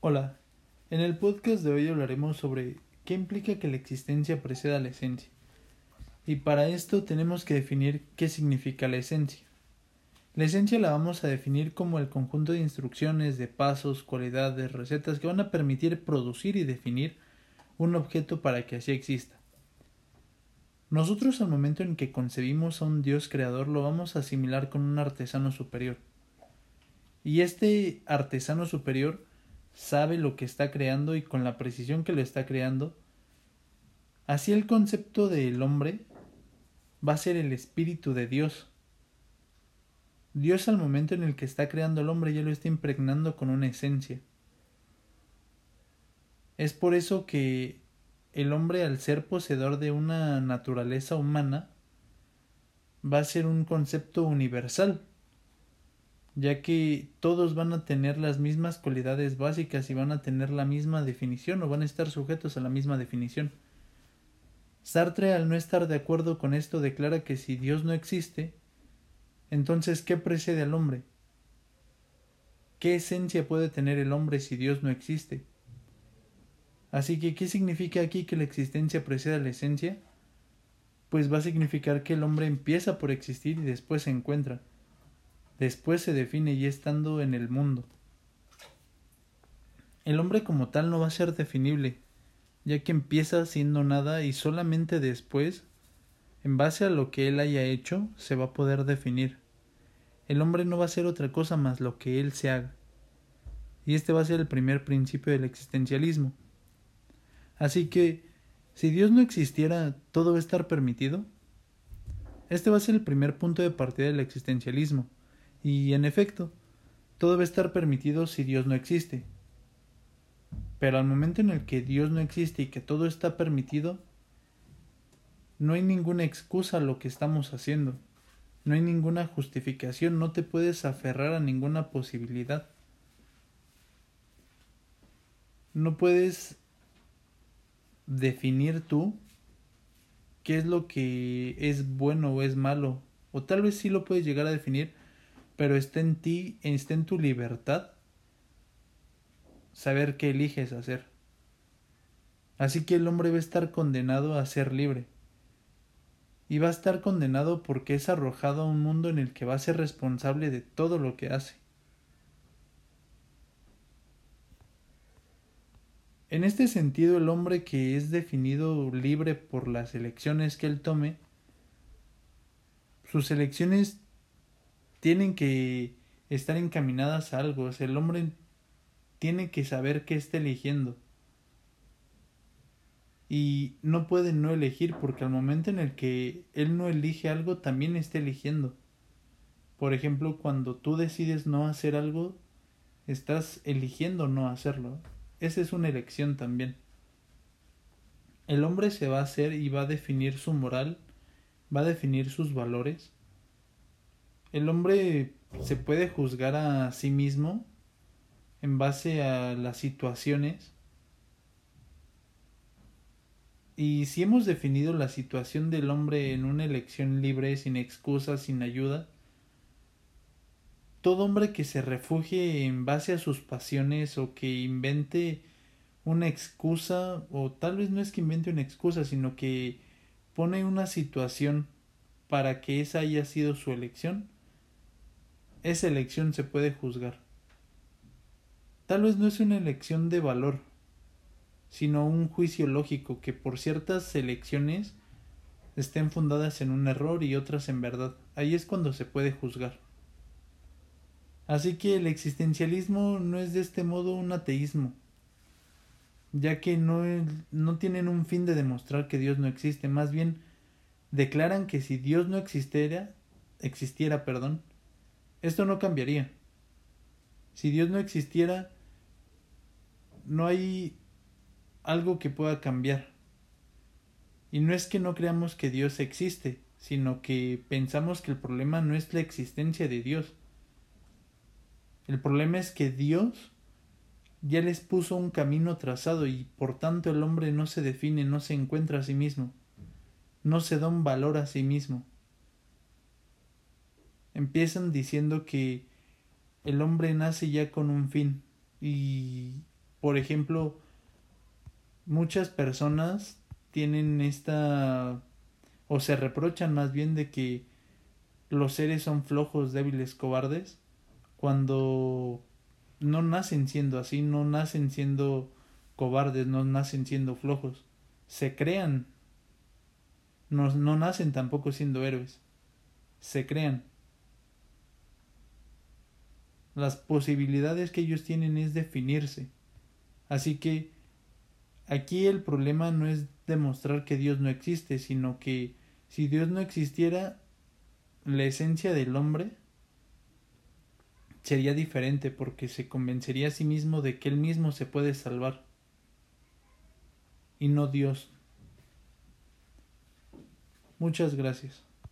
Hola, en el podcast de hoy hablaremos sobre qué implica que la existencia preceda la esencia. Y para esto tenemos que definir qué significa la esencia. La esencia la vamos a definir como el conjunto de instrucciones, de pasos, cualidades, recetas que van a permitir producir y definir un objeto para que así exista. Nosotros al momento en que concebimos a un Dios creador lo vamos a asimilar con un artesano superior. Y este artesano superior sabe lo que está creando y con la precisión que lo está creando, así el concepto del hombre va a ser el espíritu de Dios. Dios al momento en el que está creando el hombre ya lo está impregnando con una esencia. Es por eso que el hombre al ser poseedor de una naturaleza humana va a ser un concepto universal, ya que todos van a tener las mismas cualidades básicas y van a tener la misma definición o van a estar sujetos a la misma definición. Sartre al no estar de acuerdo con esto declara que si Dios no existe, entonces ¿qué precede al hombre? ¿Qué esencia puede tener el hombre si Dios no existe? Así que, ¿qué significa aquí que la existencia precede a la esencia? Pues va a significar que el hombre empieza por existir y después se encuentra. Después se define ya estando en el mundo. El hombre como tal no va a ser definible, ya que empieza siendo nada y solamente después, en base a lo que él haya hecho, se va a poder definir. El hombre no va a ser otra cosa más lo que él se haga. Y este va a ser el primer principio del existencialismo. Así que, si Dios no existiera, ¿todo va a estar permitido? Este va a ser el primer punto de partida del existencialismo. Y, en efecto, todo a estar permitido si Dios no existe. Pero al momento en el que Dios no existe y que todo está permitido, no hay ninguna excusa a lo que estamos haciendo. No hay ninguna justificación, no te puedes aferrar a ninguna posibilidad. No puedes definir tú qué es lo que es bueno o es malo. O tal vez sí lo puedes llegar a definir, pero está en ti, está en tu libertad saber qué eliges hacer. Así que el hombre va a estar condenado a ser libre. Y va a estar condenado porque es arrojado a un mundo en el que va a ser responsable de todo lo que hace. En este sentido, el hombre que es definido libre por las elecciones que él tome, sus elecciones tienen que estar encaminadas a algo. El hombre tiene que saber qué está eligiendo. Y no puede no elegir porque al momento en el que él no elige algo, también está eligiendo. Por ejemplo, cuando tú decides no hacer algo, estás eligiendo no hacerlo. Esa es una elección también. El hombre se va a hacer y va a definir su moral, va a definir sus valores. El hombre se puede juzgar a sí mismo en base a las situaciones. Y si hemos definido la situación del hombre en una elección libre, sin excusas, sin ayuda, todo hombre que se refugie en base a sus pasiones o que invente una excusa, o tal vez no es que invente una excusa, sino que pone una situación para que esa haya sido su elección, esa elección se puede juzgar. Tal vez no es una elección de valor, sino un juicio lógico que por ciertas elecciones estén fundadas en un error y otras en verdad. Ahí es cuando se puede juzgar. Así que el existencialismo no es de este modo un ateísmo, ya que no, no tienen un fin de demostrar que Dios no existe, más bien declaran que si Dios no existiera, existiera, perdón, esto no cambiaría. Si Dios no existiera, no hay algo que pueda cambiar. Y no es que no creamos que Dios existe, sino que pensamos que el problema no es la existencia de Dios, el problema es que Dios ya les puso un camino trazado y por tanto el hombre no se define, no se encuentra a sí mismo, no se da un valor a sí mismo. Empiezan diciendo que el hombre nace ya con un fin. Y por ejemplo, muchas personas tienen esta o se reprochan más bien de que los seres son flojos, débiles, cobardes, cuando no nacen siendo así, no nacen siendo cobardes, no nacen siendo flojos, se crean, no, no nacen tampoco siendo héroes, se crean. Las posibilidades que ellos tienen es definirse. Así que aquí el problema no es demostrar que Dios no existe, sino que si Dios no existiera, la esencia del hombre sería diferente porque se convencería a sí mismo de que él mismo se puede salvar y no Dios. Muchas gracias.